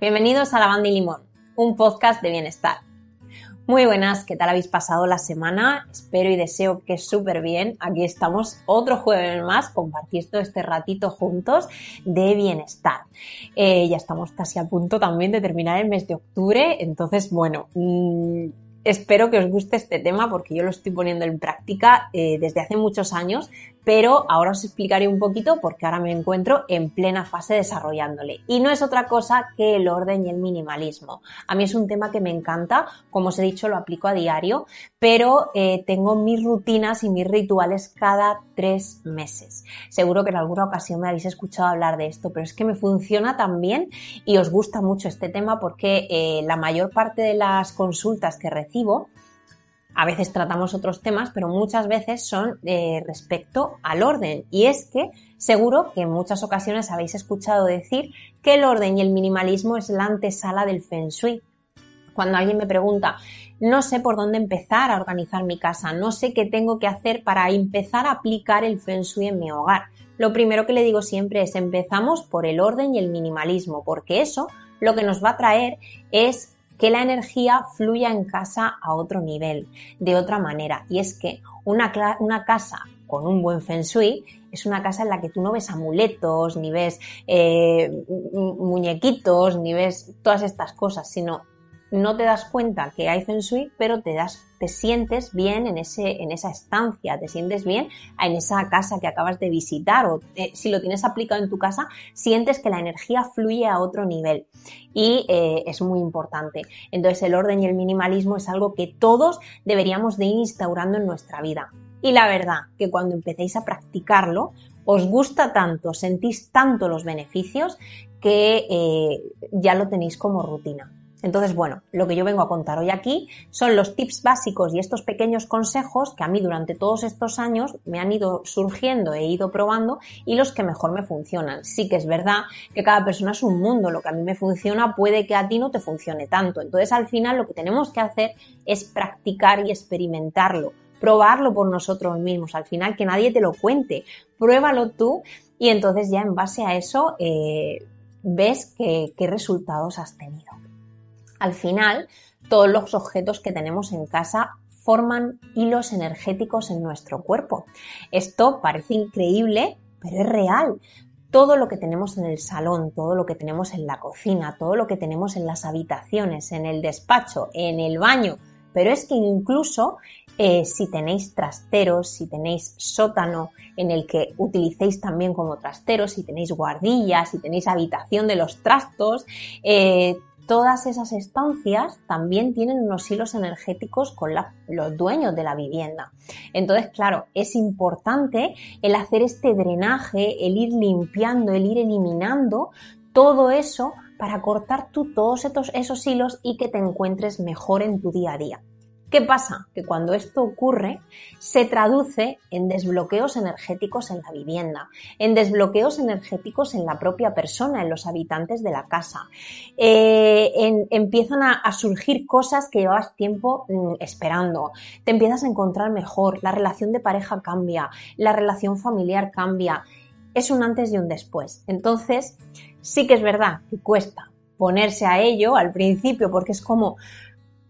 Bienvenidos a La Banda y Limón, un podcast de bienestar. Muy buenas, ¿qué tal habéis pasado la semana? Espero y deseo que súper bien. Aquí estamos otro jueves más compartiendo este ratito juntos de bienestar. Eh, ya estamos casi a punto también de terminar el mes de octubre, entonces bueno... Mmm, espero que os guste este tema porque yo lo estoy poniendo en práctica eh, desde hace muchos años, pero ahora os explicaré un poquito porque ahora me encuentro en plena fase desarrollándole. Y no es otra cosa que el orden y el minimalismo. A mí es un tema que me encanta, como os he dicho, lo aplico a diario, pero eh, tengo mis rutinas y mis rituales cada tres meses. Seguro que en alguna ocasión me habéis escuchado hablar de esto, pero es que me funciona también y os gusta mucho este tema porque eh, la mayor parte de las consultas que recibo a veces tratamos otros temas, pero muchas veces son eh, respecto al orden. Y es que seguro que en muchas ocasiones habéis escuchado decir que el orden y el minimalismo es la antesala del feng shui. Cuando alguien me pregunta, no sé por dónde empezar a organizar mi casa, no sé qué tengo que hacer para empezar a aplicar el feng shui en mi hogar. Lo primero que le digo siempre es empezamos por el orden y el minimalismo, porque eso lo que nos va a traer es que la energía fluya en casa a otro nivel, de otra manera. Y es que una, una casa con un buen feng shui es una casa en la que tú no ves amuletos, ni ves eh, muñequitos, ni ves todas estas cosas, sino no te das cuenta que hay feng pero te das, te sientes bien en ese, en esa estancia, te sientes bien en esa casa que acabas de visitar o eh, si lo tienes aplicado en tu casa, sientes que la energía fluye a otro nivel y eh, es muy importante. Entonces el orden y el minimalismo es algo que todos deberíamos de ir instaurando en nuestra vida. Y la verdad que cuando empecéis a practicarlo, os gusta tanto, sentís tanto los beneficios que eh, ya lo tenéis como rutina. Entonces, bueno, lo que yo vengo a contar hoy aquí son los tips básicos y estos pequeños consejos que a mí durante todos estos años me han ido surgiendo, he ido probando y los que mejor me funcionan. Sí que es verdad que cada persona es un mundo, lo que a mí me funciona puede que a ti no te funcione tanto. Entonces, al final lo que tenemos que hacer es practicar y experimentarlo, probarlo por nosotros mismos, al final que nadie te lo cuente, pruébalo tú y entonces ya en base a eso eh, ves qué resultados has tenido. Al final, todos los objetos que tenemos en casa forman hilos energéticos en nuestro cuerpo. Esto parece increíble, pero es real. Todo lo que tenemos en el salón, todo lo que tenemos en la cocina, todo lo que tenemos en las habitaciones, en el despacho, en el baño, pero es que incluso eh, si tenéis trasteros, si tenéis sótano en el que utilicéis también como trasteros, si tenéis guardillas, si tenéis habitación de los trastos, eh, todas esas estancias también tienen unos hilos energéticos con los dueños de la vivienda. Entonces, claro, es importante el hacer este drenaje, el ir limpiando, el ir eliminando todo eso para cortar tú todos esos hilos y que te encuentres mejor en tu día a día. ¿Qué pasa? Que cuando esto ocurre se traduce en desbloqueos energéticos en la vivienda, en desbloqueos energéticos en la propia persona, en los habitantes de la casa. Eh, empiezan a, surgir cosas que llevabas tiempo mm, esperando, te empiezas a encontrar mejor, la relación de pareja cambia, la relación familiar cambia. Es un antes y un después. Entonces, sí que es verdad que cuesta ponerse a ello al principio porque es como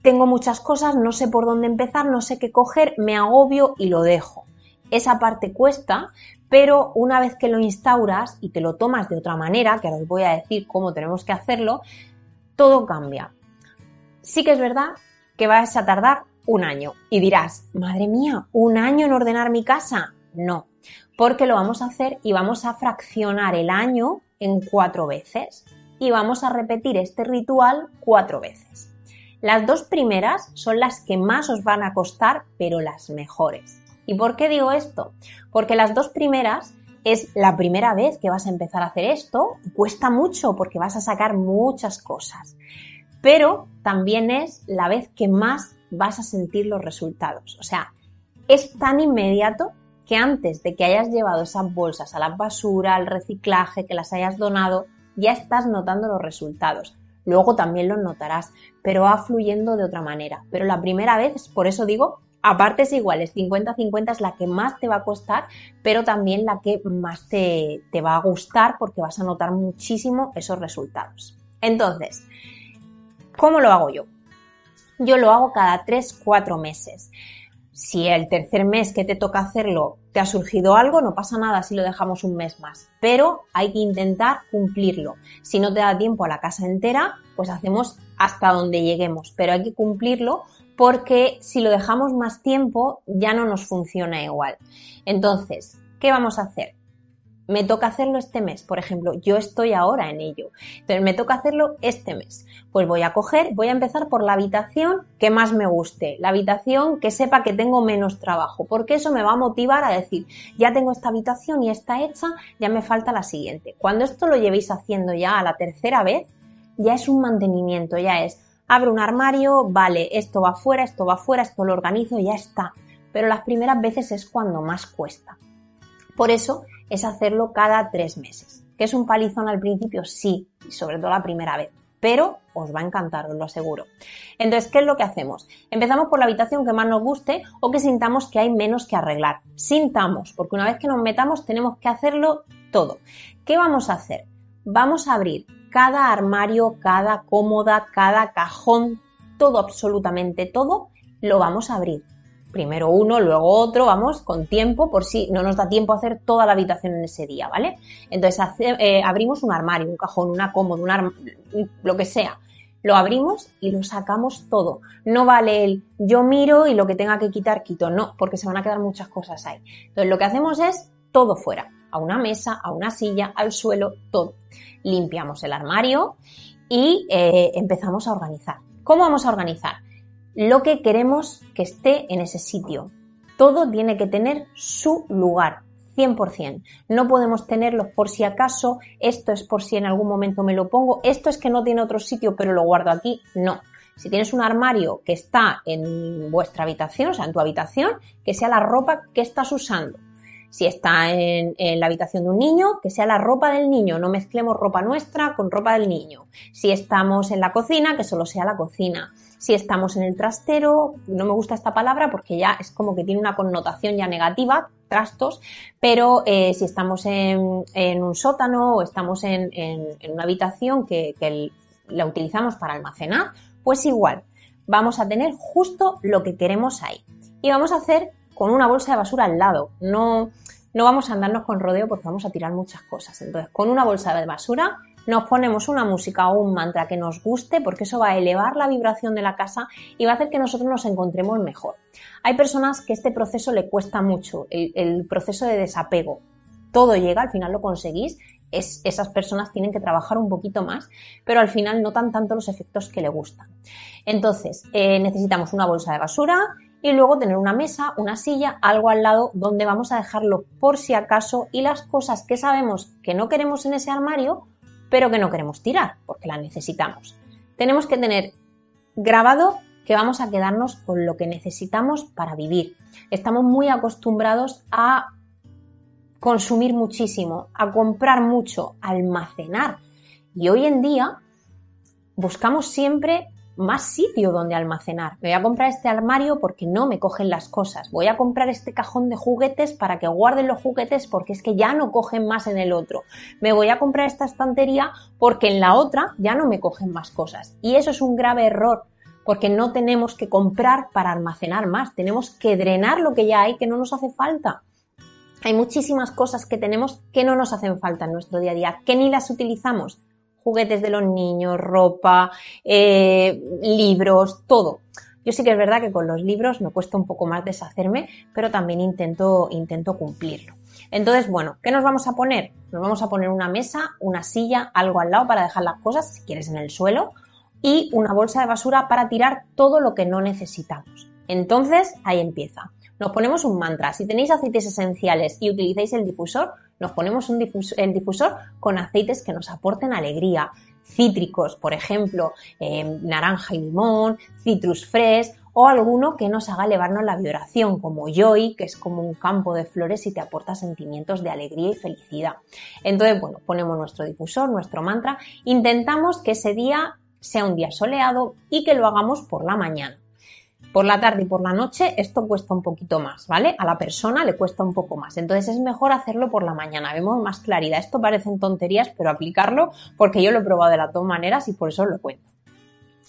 tengo muchas cosas, no sé por dónde empezar, no sé qué coger, me agobio y lo dejo. Esa parte cuesta, pero una vez que lo instauras y te lo tomas de otra manera, que ahora os voy a decir cómo tenemos que hacerlo, todo cambia. Sí que es verdad que vas a tardar un año y dirás, madre mía, un año en ordenar mi casa. No, porque lo vamos a hacer y vamos a fraccionar el año en cuatro veces y vamos a repetir este ritual cuatro veces. Las dos primeras son las que más os van a costar, pero las mejores. ¿Y por qué digo esto? Porque las dos primeras es la primera vez que vas a empezar a hacer esto, cuesta mucho porque vas a sacar muchas cosas, pero también es la vez que más vas a sentir los resultados. O sea, es tan inmediato que antes de que hayas llevado esas bolsas a la basura, al reciclaje, que las hayas donado, ya estás notando los resultados. Luego también lo notarás, pero va fluyendo de otra manera. Pero la primera vez, por eso digo, a partes iguales, 50-50 es la que más te va a costar, pero también la que más te, te va a gustar porque vas a notar muchísimo esos resultados. Entonces, ¿cómo lo hago yo? Yo lo hago cada 3-4 meses. Si el tercer mes que te toca hacerlo te ha surgido algo, no pasa nada si lo dejamos un mes más, pero hay que intentar cumplirlo. Si no te da tiempo a la casa entera, pues hacemos hasta donde lleguemos, pero hay que cumplirlo porque si lo dejamos más tiempo ya no nos funciona igual. Entonces, ¿qué vamos a hacer? Me toca hacerlo este mes, por ejemplo, yo estoy ahora en ello, entonces me toca hacerlo este mes. Pues voy a coger, voy a empezar por la habitación que más me guste, la habitación que sepa que tengo menos trabajo, porque eso me va a motivar a decir, ya tengo esta habitación y está hecha, ya me falta la siguiente. Cuando esto lo llevéis haciendo ya a la tercera vez, ya es un mantenimiento, ya es, abro un armario, vale, esto va fuera, esto va fuera, esto lo organizo, ya está. Pero las primeras veces es cuando más cuesta. Por eso es hacerlo cada tres meses. ¿Que es un palizón al principio? Sí, y sobre todo la primera vez. Pero os va a encantar, os lo aseguro. Entonces, ¿qué es lo que hacemos? Empezamos por la habitación que más nos guste o que sintamos que hay menos que arreglar. Sintamos, porque una vez que nos metamos tenemos que hacerlo todo. ¿Qué vamos a hacer? Vamos a abrir cada armario, cada cómoda, cada cajón, todo, absolutamente todo, lo vamos a abrir primero uno, luego otro, vamos, con tiempo, por si no nos da tiempo a hacer toda la habitación en ese día, ¿vale? Entonces eh, abrimos un armario, un cajón, una cómoda, un lo que sea. Lo abrimos y lo sacamos todo. No vale el yo miro y lo que tenga que quitar, quito. No, porque se van a quedar muchas cosas ahí. Entonces lo que hacemos es todo fuera. A una mesa, a una silla, al suelo, todo. Limpiamos el armario y eh, empezamos a organizar. ¿Cómo vamos a organizar? Lo que queremos que esté en ese sitio. Todo tiene que tener su lugar, 100%. No podemos tenerlos por si acaso, esto es por si en algún momento me lo pongo, esto es que no tiene otro sitio pero lo guardo aquí. No. Si tienes un armario que está en vuestra habitación, o sea, en tu habitación, que sea la ropa que estás usando. Si está en, la habitación de un niño, que sea la ropa del niño, no mezclemos ropa nuestra con ropa del niño. Si estamos en la cocina, que solo sea la cocina si estamos en el trastero, no me gusta esta palabra porque ya es como que tiene una connotación ya negativa, trastos, pero eh, si estamos en, un sótano o estamos en, una habitación que, la utilizamos para almacenar, pues igual, vamos a tener justo lo que queremos ahí. Y vamos a hacer con una bolsa de basura al lado, no, no vamos a andarnos con rodeo porque vamos a tirar muchas cosas. Entonces, con una bolsa de basura nos ponemos una música o un mantra que nos guste porque eso va a elevar la vibración de la casa y va a hacer que nosotros nos encontremos mejor. Hay personas que este proceso le cuesta mucho, el, proceso de desapego. Todo llega, al final lo conseguís, es, esas personas tienen que trabajar un poquito más, pero al final notan tanto los efectos que le gustan. Entonces, eh, necesitamos una bolsa de basura y luego tener una mesa, una silla, algo al lado donde vamos a dejarlo por si acaso y las cosas que sabemos que no queremos en ese armario, pero que no queremos tirar porque la necesitamos. Tenemos que tener grabado que vamos a quedarnos con lo que necesitamos para vivir. Estamos muy acostumbrados a consumir muchísimo, a comprar mucho, a almacenar. Y hoy en día buscamos siempre más sitio donde almacenar. Me voy a comprar este armario porque no me cogen las cosas. Voy a comprar este cajón de juguetes para que guarden los juguetes porque es que ya no cogen más en el otro. Me voy a comprar esta estantería porque en la otra ya no me cogen más cosas. Y eso es un grave error porque no tenemos que comprar para almacenar más. Tenemos que drenar lo que ya hay que no nos hace falta. Hay muchísimas cosas que tenemos que no nos hacen falta en nuestro día a día, que ni las utilizamos juguetes de los niños, ropa, eh, libros, todo. Yo sí que es verdad que con los libros me cuesta un poco más deshacerme, pero también intento, intento cumplirlo. Entonces, bueno, ¿qué nos vamos a poner? Nos vamos a poner una mesa, una silla, algo al lado para dejar las cosas, si quieres en el suelo, y una bolsa de basura para tirar todo lo que no necesitamos. Entonces, ahí empieza. Nos ponemos un mantra. Si tenéis aceites esenciales y utilizáis el difusor, nos ponemos un difusor, el difusor con aceites que nos aporten alegría. Cítricos, por ejemplo, eh, naranja y limón, citrus fresh o alguno que nos haga elevarnos la vibración, como Joy, que es como un campo de flores y te aporta sentimientos de alegría y felicidad. Entonces, bueno, ponemos nuestro difusor, nuestro mantra, intentamos que ese día sea un día soleado y que lo hagamos por la mañana. Por la tarde y por la noche esto cuesta un poquito más, ¿vale? A la persona le cuesta un poco más. Entonces es mejor hacerlo por la mañana, vemos más claridad. Esto parecen tonterías, pero aplicarlo porque yo lo he probado de las dos maneras y por eso lo cuento.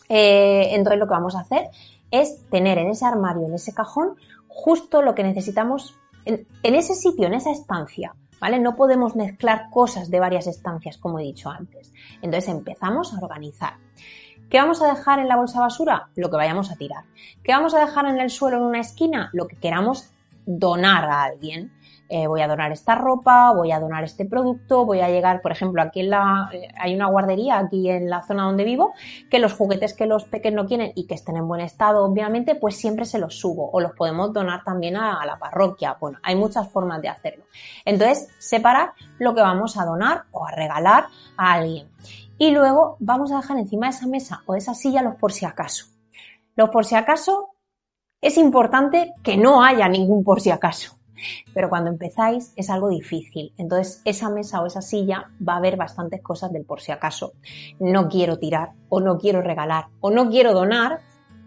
Eh, entonces lo que vamos a hacer es tener en ese armario, en ese cajón, justo lo que necesitamos en ese sitio, en esa estancia. ¿Vale? No podemos mezclar cosas de varias estancias, como he dicho antes. Entonces empezamos a organizar. ¿Qué vamos a dejar en la bolsa basura? Lo que vayamos a tirar. ¿Qué vamos a dejar en el suelo en una esquina? Lo que queramos donar a alguien. Eh, voy a donar esta ropa, voy a donar este producto, voy a llegar, por ejemplo, aquí en la, eh, hay una guardería aquí en la zona donde vivo, que los juguetes que los pequeños no quieren y que estén en buen estado, obviamente, pues siempre se los subo o los podemos donar también a, a la parroquia. Bueno, hay muchas formas de hacerlo. Entonces, separar lo que vamos a donar o a regalar a alguien y luego vamos a dejar encima de esa mesa o de esa silla los por si acaso. Los por si acaso es importante que no haya ningún por si acaso. Pero cuando empezáis es algo difícil. Entonces esa mesa o esa silla va a haber bastantes cosas del por si acaso. No quiero tirar o no quiero regalar o no quiero donar,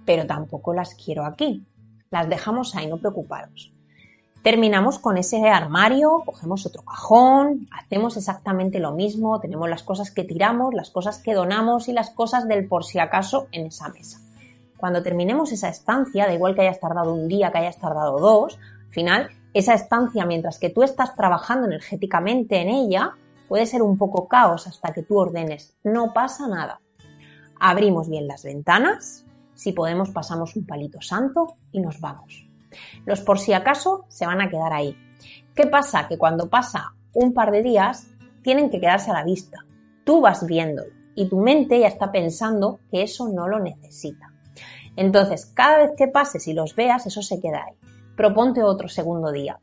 pero tampoco las quiero aquí. Las dejamos ahí, no preocuparos. Terminamos con ese armario, cogemos otro cajón, hacemos exactamente lo mismo, tenemos las cosas que tiramos, las cosas que donamos y las cosas del por si acaso en esa mesa. Cuando terminemos esa estancia, da igual que hayas tardado un día, que hayas tardado dos, al final, esa estancia, mientras que tú estás trabajando energéticamente en ella, puede ser un poco caos hasta que tú ordenes. No pasa nada. Abrimos bien las ventanas, si podemos pasamos un palito santo y nos vamos. Los por si acaso se van a quedar ahí. ¿Qué pasa? Que cuando pasa un par de días, tienen que quedarse a la vista. Tú vas viéndolo y tu mente ya está pensando que eso no lo necesita. Entonces, cada vez que pases y los veas, eso se queda ahí. Proponte otro segundo día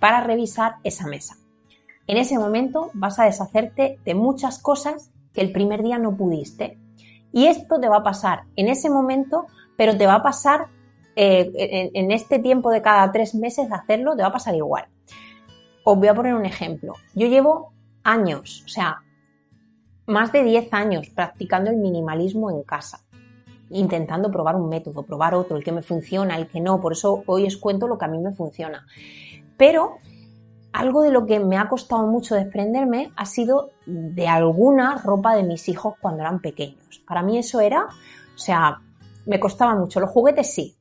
para revisar esa mesa. En ese momento vas a deshacerte de muchas cosas que el primer día no pudiste. Y esto te va a pasar en ese momento, pero te va a pasar eh, en, este tiempo de cada tres meses de hacerlo, te va a pasar igual. Os voy a poner un ejemplo. Yo llevo años, o sea, más de 10 años practicando el minimalismo en casa, intentando probar un método, probar otro, el que me funciona, el que no. Por eso hoy os cuento lo que a mí me funciona. Pero algo de lo que me ha costado mucho desprenderme ha sido de alguna ropa de mis hijos cuando eran pequeños. Para mí eso era, o sea, me costaba mucho. Los juguetes sí,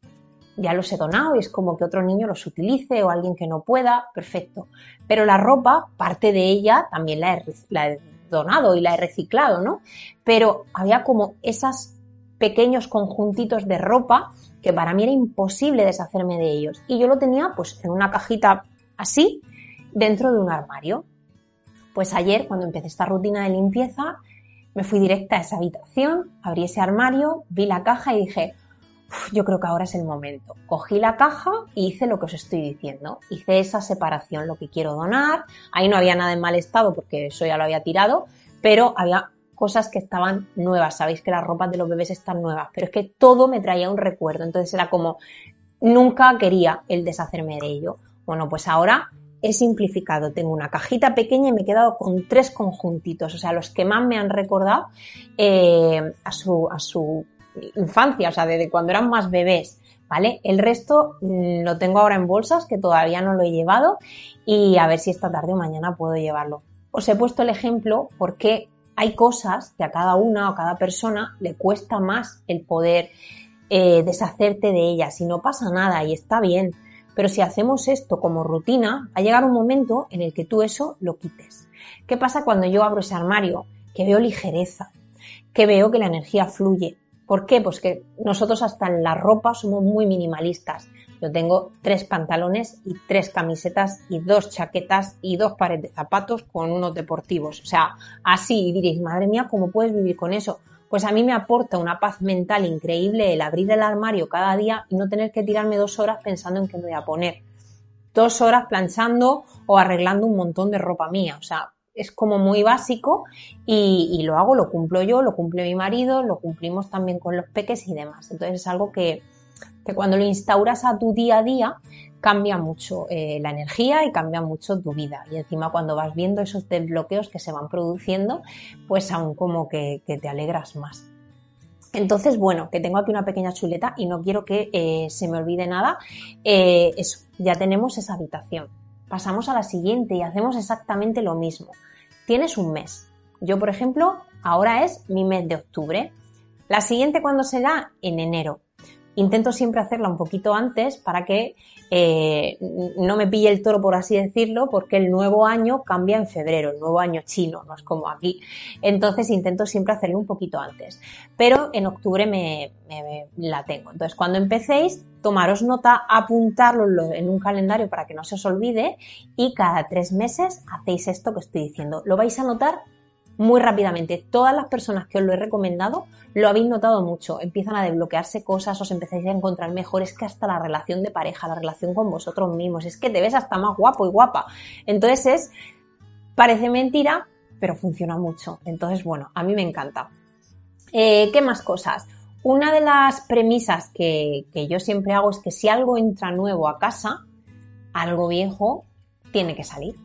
ya los he donado y es como que otro niño los utilice o alguien que no pueda, perfecto. Pero la ropa, parte de ella también la he, donado y la he reciclado, ¿no? Pero había como esos pequeños conjuntitos de ropa que para mí era imposible deshacerme de ellos. Y yo lo tenía pues en una cajita así, dentro de un armario. Pues ayer, cuando empecé esta rutina de limpieza, me fui directa a esa habitación, abrí ese armario, vi la caja y dije, yo creo que ahora es el momento. Cogí la caja y hice lo que os estoy diciendo. Hice esa separación, lo que quiero donar. Ahí no había nada en mal estado porque eso ya lo había tirado, pero había cosas que estaban nuevas. Sabéis que las ropas de los bebés están nuevas, pero es que todo me traía un recuerdo. Entonces era como, nunca quería el deshacerme de ello. Bueno, pues ahora he simplificado. Tengo una cajita pequeña y me he quedado con tres conjuntitos, o sea, los que más me han recordado eh, a, su, a su infancia, o sea, desde cuando eran más bebés, ¿vale? El resto lo tengo ahora en bolsas, que todavía no lo he llevado, y a ver si esta tarde o mañana puedo llevarlo. Os he puesto el ejemplo porque hay cosas que a cada una o a cada persona le cuesta más el poder eh, deshacerte de ellas y no pasa nada y está bien. Pero si hacemos esto como rutina, va a llegar un momento en el que tú eso lo quites. ¿Qué pasa cuando yo abro ese armario? Que veo ligereza, que veo que la energía fluye, ¿Por qué? Pues que nosotros hasta en la ropa somos muy minimalistas. Yo tengo tres pantalones y tres camisetas y dos chaquetas y dos pares de zapatos con unos deportivos. O sea, así y diréis, madre mía, ¿cómo puedes vivir con eso? Pues a mí me aporta una paz mental increíble el abrir el armario cada día y no tener que tirarme dos horas pensando en qué me voy a poner. Dos horas planchando o arreglando un montón de ropa mía. O sea, es como muy básico y, lo hago, lo cumplo yo, lo cumple mi marido, lo cumplimos también con los peques y demás. Entonces es algo que, cuando lo instauras a tu día a día cambia mucho eh, la energía y cambia mucho tu vida. Y encima cuando vas viendo esos desbloqueos que se van produciendo, pues aún como que, te alegras más. Entonces, bueno, que tengo aquí una pequeña chuleta y no quiero que eh, se me olvide nada. Eh, eso, ya tenemos esa habitación. Pasamos a la siguiente y hacemos exactamente lo mismo. Tienes un mes. Yo, por ejemplo, ahora es mi mes de octubre. La siguiente, ¿cuándo será? En enero. Intento siempre hacerla un poquito antes para que eh, no me pille el toro, por así decirlo, porque el nuevo año cambia en febrero, el nuevo año chino, no es como aquí. Entonces intento siempre hacerlo un poquito antes. Pero en octubre me, la tengo. Entonces cuando empecéis, tomaros nota, apuntarlo en un calendario para que no se os olvide y cada tres meses hacéis esto que estoy diciendo. Lo vais a notar muy rápidamente. Todas las personas que os lo he recomendado lo habéis notado mucho. Empiezan a desbloquearse cosas, os empezáis a encontrar mejor. Es que hasta la relación de pareja, la relación con vosotros mismos, es que te ves hasta más guapo y guapa. Entonces es, parece mentira, pero funciona mucho. Entonces, bueno, a mí me encanta. Eh, ¿Qué más cosas? Una de las premisas que, que yo siempre hago es que si algo entra nuevo a casa, algo viejo tiene que salir.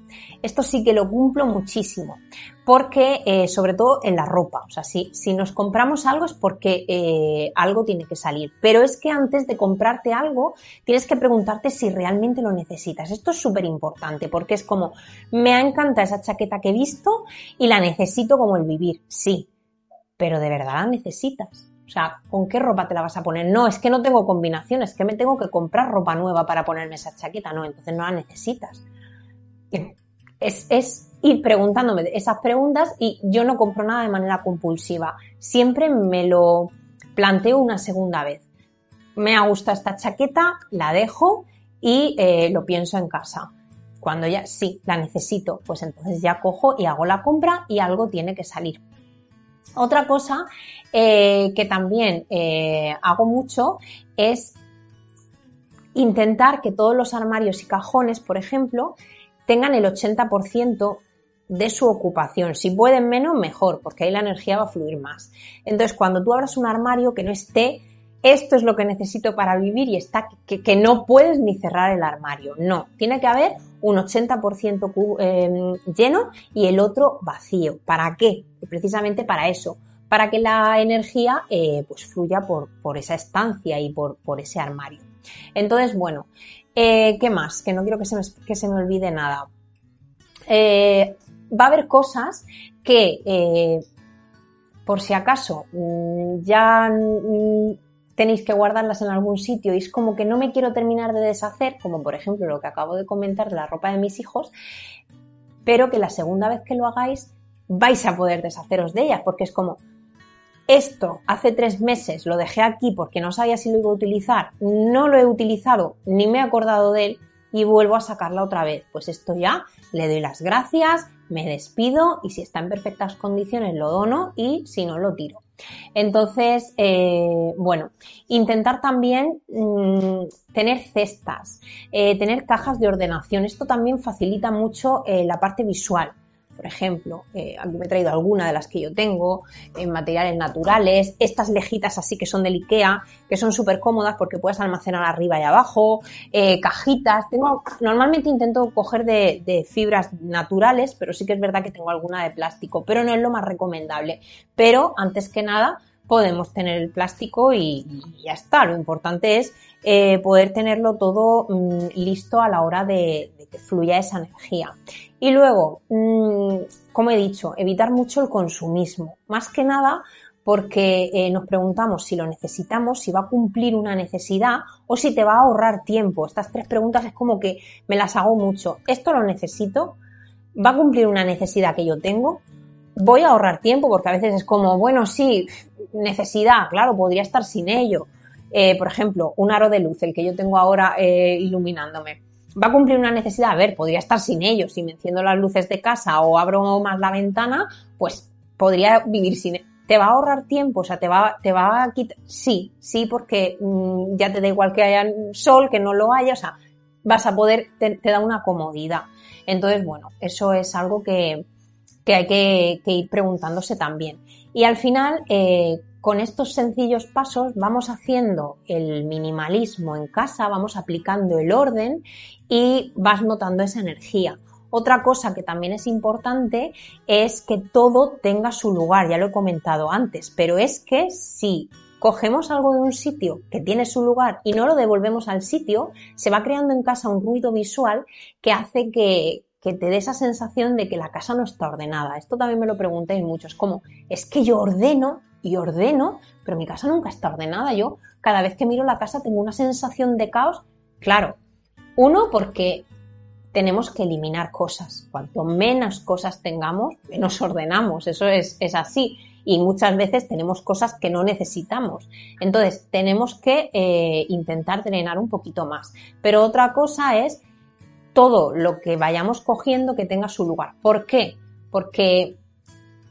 Esto sí que lo cumplo muchísimo, porque eh, sobre todo en la ropa, o sea, si, si nos compramos algo es porque eh, algo tiene que salir, pero es que antes de comprarte algo tienes que preguntarte si realmente lo necesitas. Esto es súper importante porque es como, me ha encantado esa chaqueta que he visto y la necesito como el vivir, sí, pero de verdad la necesitas. O sea, ¿con qué ropa te la vas a poner? No, es que no tengo combinaciones, es que me tengo que comprar ropa nueva para ponerme esa chaqueta. No, entonces no la necesitas es, ir preguntándome esas preguntas y yo no compro nada de manera compulsiva. Siempre me lo planteo una segunda vez. Me ha gustado esta chaqueta, la dejo y eh, lo pienso en casa. Cuando ya sí, la necesito, pues entonces ya cojo y hago la compra y algo tiene que salir. Otra cosa eh, que también eh, hago mucho es intentar que todos los armarios y cajones, por ejemplo, tengan el 80% de su ocupación. Si pueden menos, mejor, porque ahí la energía va a fluir más. Entonces, cuando tú abras un armario que no esté, esto es lo que necesito para vivir y está que, no puedes ni cerrar el armario. No, tiene que haber un 80% em, lleno y el otro vacío. ¿Para qué? Precisamente para eso, para que la energía eh, pues fluya por, por, esa estancia y por, por ese armario. Entonces, bueno, eh, ¿Qué más? Que no quiero que se me, que se me olvide nada. Eh, va a haber cosas que, eh, por si acaso, mm, ya tenéis que guardarlas en algún sitio y es como que no me quiero terminar de deshacer, como por ejemplo lo que acabo de comentar de la ropa de mis hijos, pero que la segunda vez que lo hagáis vais a poder deshaceros de ellas, porque es como, esto hace tres meses lo dejé aquí porque no sabía si lo iba a utilizar, no lo he utilizado ni me he acordado de él y vuelvo a sacarla otra vez. Pues esto ya le doy las gracias, me despido y si está en perfectas condiciones lo dono y si no lo tiro. Entonces, eh, bueno, intentar también mm, tener cestas, eh, tener cajas de ordenación. Esto también facilita mucho eh, la parte visual por ejemplo, eh, aquí me he traído alguna de las que yo tengo, en materiales naturales, estas lejitas así que son del Ikea, que son súper cómodas porque puedes almacenar arriba y abajo, eh, cajitas, tengo, normalmente intento coger de, fibras naturales, pero sí que es verdad que tengo alguna de plástico, pero no es lo más recomendable. Pero antes que nada, podemos tener el plástico y, ya está. Lo importante es eh, poder tenerlo todo mm, listo a la hora de, que fluya esa energía. Y luego, mm, como he dicho, evitar mucho el consumismo. Más que nada porque eh, nos preguntamos si lo necesitamos, si va a cumplir una necesidad o si te va a ahorrar tiempo. Estas tres preguntas es como que me las hago mucho. ¿Esto lo necesito? ¿Va a cumplir una necesidad que yo tengo? ¿Voy a ahorrar tiempo? Porque a veces es como, bueno, sí, necesidad, claro, podría estar sin ello. Eh, por ejemplo, un aro de luz, el que yo tengo ahora eh, iluminándome va a cumplir una necesidad. A ver, podría estar sin ellos. Si me enciendo las luces de casa o abro más la ventana, pues podría vivir sin ¿Te va a ahorrar tiempo? O sea, ¿te va, te va a quitar? Sí, sí, porque mm, ya te da igual que haya sol, que no lo haya, o sea, vas a poder, te, da una comodidad. Entonces, bueno, eso es algo que, que hay que, que, ir preguntándose también. Y al final, eh, con estos sencillos pasos vamos haciendo el minimalismo en casa, vamos aplicando el orden y vas notando esa energía. Otra cosa que también es importante es que todo tenga su lugar, ya lo he comentado antes, pero es que si cogemos algo de un sitio que tiene su lugar y no lo devolvemos al sitio, se va creando en casa un ruido visual que hace que, que te dé esa sensación de que la casa no está ordenada. Esto también me lo preguntáis muchos, como es que yo ordeno y ordeno, pero mi casa nunca está ordenada. Yo cada vez que miro la casa tengo una sensación de caos. Claro, uno porque tenemos que eliminar cosas. Cuanto menos cosas tengamos, menos ordenamos. Eso es, es así y muchas veces tenemos cosas que no necesitamos. Entonces, tenemos que eh, intentar drenar un poquito más. Pero otra cosa es todo lo que vayamos cogiendo que tenga su lugar. ¿Por qué? Porque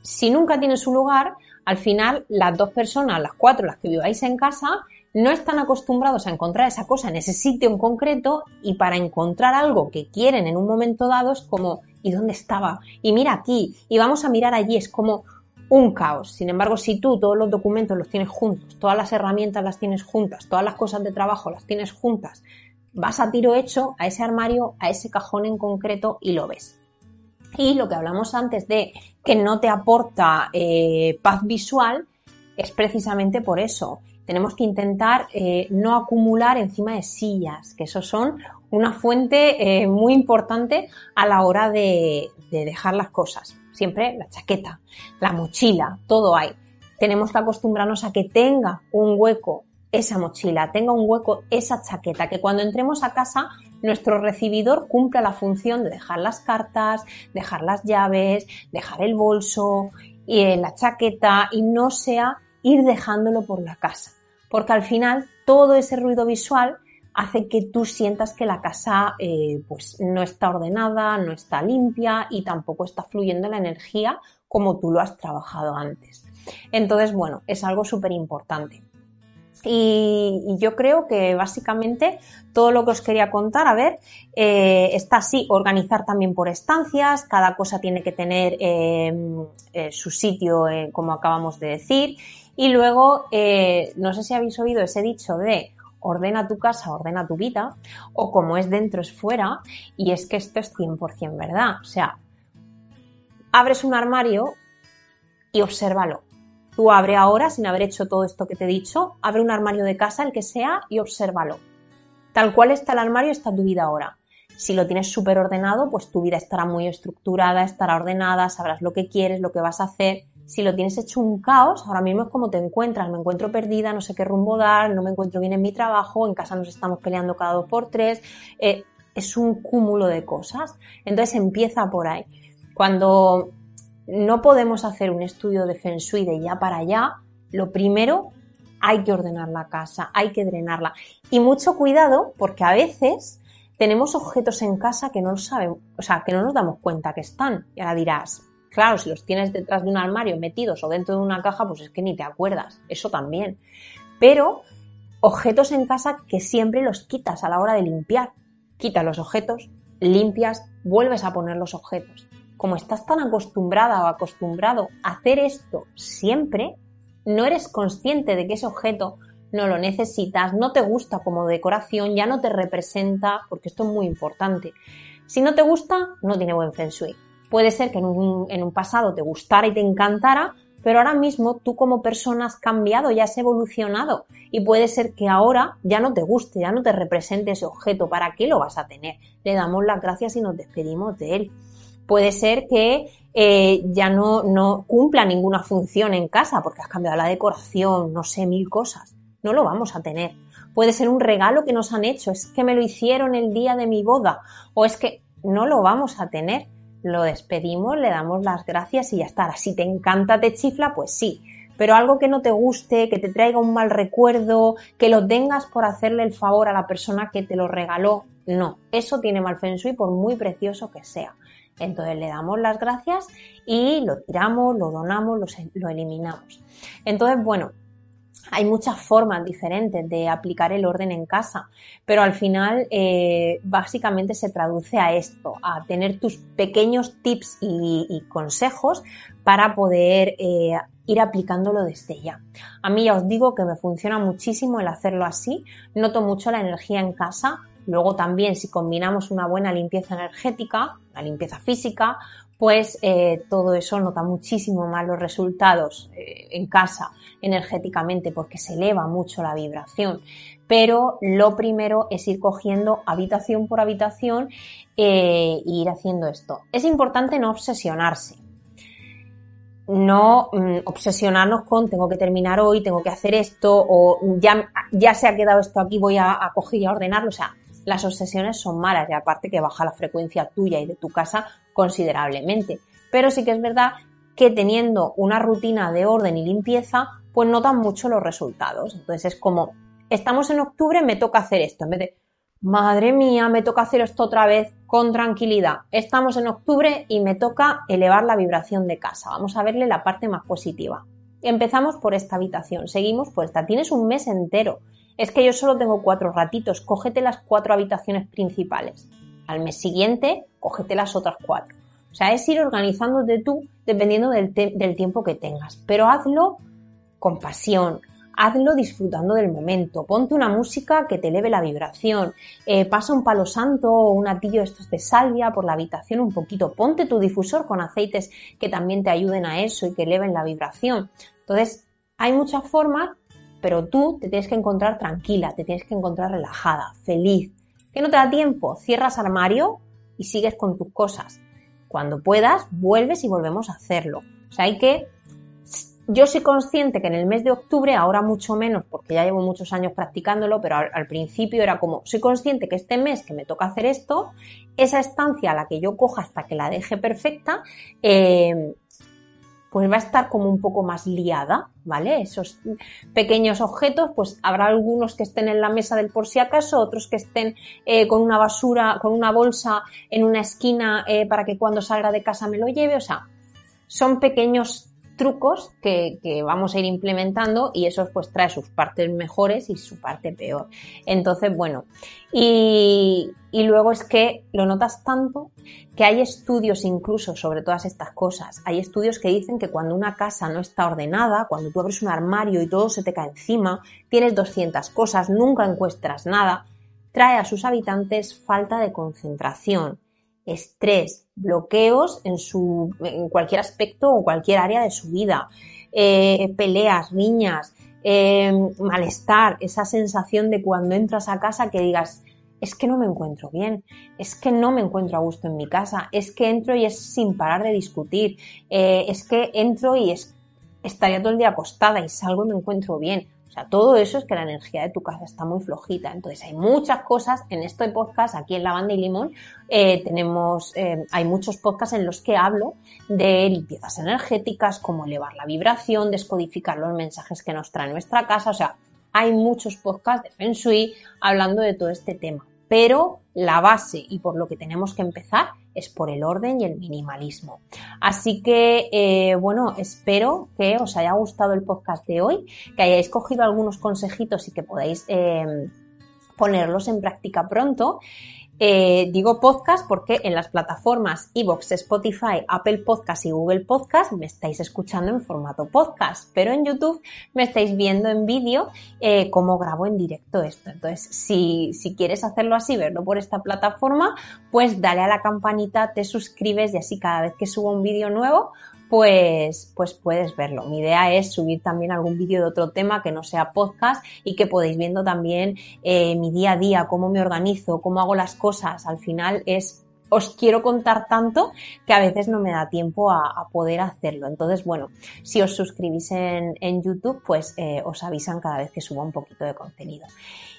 si nunca tiene su lugar, al final las dos personas, las cuatro, las que viváis en casa, no están acostumbrados a encontrar esa cosa en ese sitio en concreto y para encontrar algo que quieren en un momento dado es como, ¿y dónde estaba? Y mira aquí, y vamos a mirar allí, es como, un caos. Sin embargo, si tú todos los documentos los tienes juntos, todas las herramientas las tienes juntas, todas las cosas de trabajo las tienes juntas, vas a tiro hecho a ese armario, a ese cajón en concreto y lo ves. Y lo que hablamos antes de que no te aporta eh, paz visual es precisamente por eso. Tenemos que intentar eh, no acumular encima de sillas, que eso son una fuente eh, muy importante a la hora de dejar las cosas siempre la chaqueta, la mochila, todo hay. Tenemos que acostumbrarnos a que tenga un hueco esa mochila, tenga un hueco esa chaqueta, que cuando entremos a casa nuestro recibidor cumpla la función de dejar las cartas, dejar las llaves, dejar el bolso, y eh, la chaqueta y no sea ir dejándolo por la casa. Porque al final todo ese ruido visual hace que tú sientas que la casa eh, pues no está ordenada, no está limpia y tampoco está fluyendo la energía como tú lo has trabajado antes. Entonces, bueno, es algo súper importante. Y, yo creo que básicamente todo lo que os quería contar, a ver, eh, está así, organizar también por estancias, cada cosa tiene que tener eh, su sitio, como acabamos de decir. Y luego, no sé si habéis oído ese dicho de ordena tu casa, ordena tu vida, o como es dentro es fuera, y es que esto es 100% verdad. O sea, abres un armario y obsérvalo. Tú abre ahora, sin haber hecho todo esto que te he dicho, abre un armario de casa, el que sea, y obsérvalo. Tal cual está el armario, está tu vida ahora. Si lo tienes súper ordenado, pues tu vida estará muy estructurada, estará ordenada, sabrás lo que quieres, lo que vas a hacer si lo tienes hecho un caos, ahora mismo es como te encuentras, me encuentro perdida, no sé qué rumbo dar, no me encuentro bien en mi trabajo, en casa nos estamos peleando cada dos por tres, eh, es un cúmulo de cosas. Entonces empieza por ahí. Cuando no podemos hacer un estudio de Feng Shui de ya para allá, lo primero hay que ordenar la casa, hay que drenarla. Y mucho cuidado porque a veces tenemos objetos en casa que no sabemos, o sea, que no nos damos cuenta que están. Y ahora dirás, Claro, si los tienes detrás de un armario metidos o dentro de una caja, pues es que ni te acuerdas. Eso también. Pero objetos en casa que siempre los quitas a la hora de limpiar. Quitas los objetos, limpias, vuelves a poner los objetos. Como estás tan acostumbrada o acostumbrado a hacer esto siempre, no eres consciente de que ese objeto no lo necesitas, no te gusta como decoración, ya no te representa, porque esto es muy importante. Si no te gusta, no tiene buen feng shui. Puede ser que en un, pasado te gustara y te encantara, pero ahora mismo tú como persona has cambiado, ya has evolucionado y puede ser que ahora ya no te guste, ya no te represente ese objeto. ¿Para qué lo vas a tener? Le damos las gracias y nos despedimos de él. Puede ser que eh, ya no, no cumpla ninguna función en casa porque has cambiado la decoración, no sé, mil cosas. No lo vamos a tener. Puede ser un regalo que nos han hecho, es que me lo hicieron el día de mi boda o es que no lo vamos a tener lo despedimos, le damos las gracias y ya está. Si te encanta, te chifla, pues sí. Pero algo que no te guste, que te traiga un mal recuerdo, que lo tengas por hacerle el favor a la persona que te lo regaló, no. Eso tiene mal feng shui por muy precioso que sea. Entonces le damos las gracias y lo tiramos, lo donamos, lo, eliminamos. Entonces, bueno, hay muchas formas diferentes de aplicar el orden en casa, pero al final eh, básicamente se traduce a esto, a tener tus pequeños tips y, consejos para poder eh, ir aplicándolo desde ya. A mí ya os digo que me funciona muchísimo el hacerlo así, noto mucho la energía en casa, Luego también si combinamos una buena limpieza energética, una limpieza física, pues eh, todo eso nota muchísimo más los resultados eh, en casa energéticamente porque se eleva mucho la vibración. Pero lo primero es ir cogiendo habitación por habitación eh, e ir haciendo esto. Es importante no obsesionarse. No mm, obsesionarnos con tengo que terminar hoy, tengo que hacer esto o ya, ya se ha quedado esto aquí, voy a, a coger y a ordenarlo. O sea, las obsesiones son malas y aparte que baja la frecuencia tuya y de tu casa considerablemente. Pero sí que es verdad que teniendo una rutina de orden y limpieza, pues notan mucho los resultados. Entonces es como, estamos en octubre, me toca hacer esto, en vez de, madre mía, me toca hacer esto otra vez con tranquilidad. Estamos en octubre y me toca elevar la vibración de casa. Vamos a verle la parte más positiva. Empezamos por esta habitación, seguimos por esta. Tienes un mes entero es que yo solo tengo cuatro ratitos, cógete las cuatro habitaciones principales. Al mes siguiente, cógete las otras cuatro. O sea, es ir organizándote tú dependiendo del, tiempo que tengas. Pero hazlo con pasión, hazlo disfrutando del momento. Ponte una música que te eleve la vibración. Eh, pasa un palo santo o un atillo estos de salvia por la habitación un poquito. Ponte tu difusor con aceites que también te ayuden a eso y que eleven la vibración. Entonces, hay muchas formas pero tú te tienes que encontrar tranquila, te tienes que encontrar relajada, feliz. ¿Que no te da tiempo? Cierras armario y sigues con tus cosas. Cuando puedas, vuelves y volvemos a hacerlo. O sea, hay que... Yo soy consciente que en el mes de octubre, ahora mucho menos, porque ya llevo muchos años practicándolo, pero al, principio era como, soy consciente que este mes que me toca hacer esto, esa estancia a la que yo coja hasta que la deje perfecta, eh, pues va a estar como un poco más liada, ¿vale? Esos pequeños objetos, pues habrá algunos que estén en la mesa del por si acaso, otros que estén eh, con una basura, con una bolsa en una esquina eh, para que cuando salga de casa me lo lleve, o sea, son pequeños trucos que, vamos a ir implementando y eso pues trae sus partes mejores y su parte peor. Entonces, bueno, y, y luego es que lo notas tanto que hay estudios incluso sobre todas estas cosas. Hay estudios que dicen que cuando una casa no está ordenada, cuando tú abres un armario y todo se te cae encima, tienes 200 cosas, nunca encuentras nada, trae a sus habitantes falta de concentración, estrés, bloqueos en, su, en cualquier aspecto o cualquier área de su vida, eh, peleas, riñas, eh, malestar, esa sensación de cuando entras a casa que digas, es que no me encuentro bien, es que no me encuentro a gusto en mi casa, es que entro y es sin parar de discutir, eh, es que entro y es, estaría todo el día acostada y salgo y me encuentro bien todo eso es que la energía de tu casa está muy flojita. Entonces, hay muchas cosas en este podcast, aquí en Lavanda y Limón, eh, tenemos, eh, hay muchos podcasts en los que hablo de limpiezas energéticas, cómo elevar la vibración, descodificar los mensajes que nos trae nuestra casa. O sea, hay muchos podcasts de Feng Shui hablando de todo este tema. Pero la base y por lo que tenemos que empezar es por el orden y el minimalismo. Así que, eh, bueno, espero que os haya gustado el podcast de hoy, que hayáis cogido algunos consejitos y que podáis eh, ponerlos en práctica pronto. Eh, digo podcast porque en las plataformas iVoox, Spotify, Apple Podcast y Google Podcast me estáis escuchando en formato podcast, pero en YouTube me estáis viendo en vídeo eh, cómo grabo en directo esto. Entonces, si, si quieres hacerlo así, verlo por esta plataforma, pues dale a la campanita, te suscribes y así cada vez que subo un vídeo nuevo, pues, pues puedes verlo. Mi idea es subir también algún vídeo de otro tema que no sea podcast y que podéis viendo también eh, mi día a día, cómo me organizo, cómo hago las cosas. Al final es os quiero contar tanto que a veces no me da tiempo a, poder hacerlo. Entonces, bueno, si os suscribís en, YouTube, pues eh, os avisan cada vez que suba un poquito de contenido.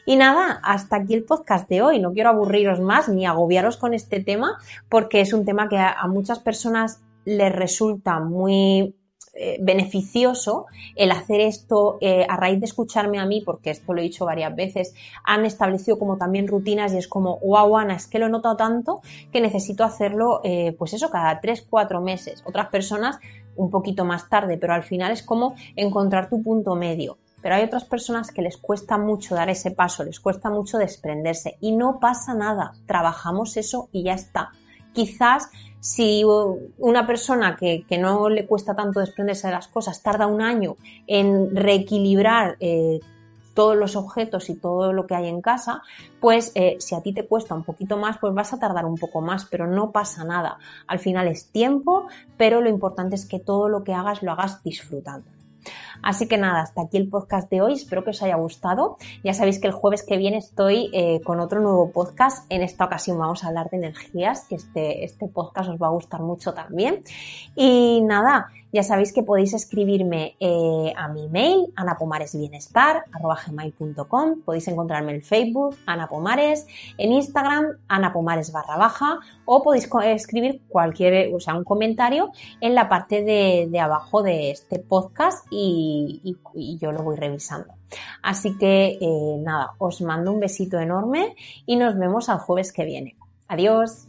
Y nada, hasta aquí el podcast de hoy. No quiero aburriros más ni agobiaros con este tema porque es un tema que a muchas personas les resulta muy eh, beneficioso el hacer esto eh, a raíz de escucharme a mí, porque esto lo he dicho varias veces, han establecido como también rutinas y es como, wow, Ana, es que lo he notado tanto que necesito hacerlo, eh, pues eso, cada tres, cuatro meses. Otras personas un poquito más tarde, pero al final es como encontrar tu punto medio. Pero hay otras personas que les cuesta mucho dar ese paso, les cuesta mucho desprenderse y no pasa nada, trabajamos eso y ya está. Quizás si una persona que, no le cuesta tanto desprenderse de las cosas tarda un año en reequilibrar eh, todos los objetos y todo lo que hay en casa, pues eh, si a ti te cuesta un poquito más, pues vas a tardar un poco más, pero no pasa nada. Al final es tiempo, pero lo importante es que todo lo que hagas lo hagas disfrutando. Así que nada, hasta aquí el podcast de hoy. Espero que os haya gustado. Ya sabéis que el jueves que viene estoy eh, con otro nuevo podcast. En esta ocasión vamos a hablar de energías, que este, este podcast os va a gustar mucho también. Y nada, ya sabéis que podéis escribirme eh, a mi mail, anapomaresbienestar.com. Podéis encontrarme en Facebook, Ana Pomares, en Instagram, Ana Pomares barra baja, o podéis escribir cualquier, o sea, un comentario en la parte de, abajo de este podcast y, yo lo voy revisando. Así que eh, nada, os mando un besito enorme y nos vemos al jueves que viene. Adiós.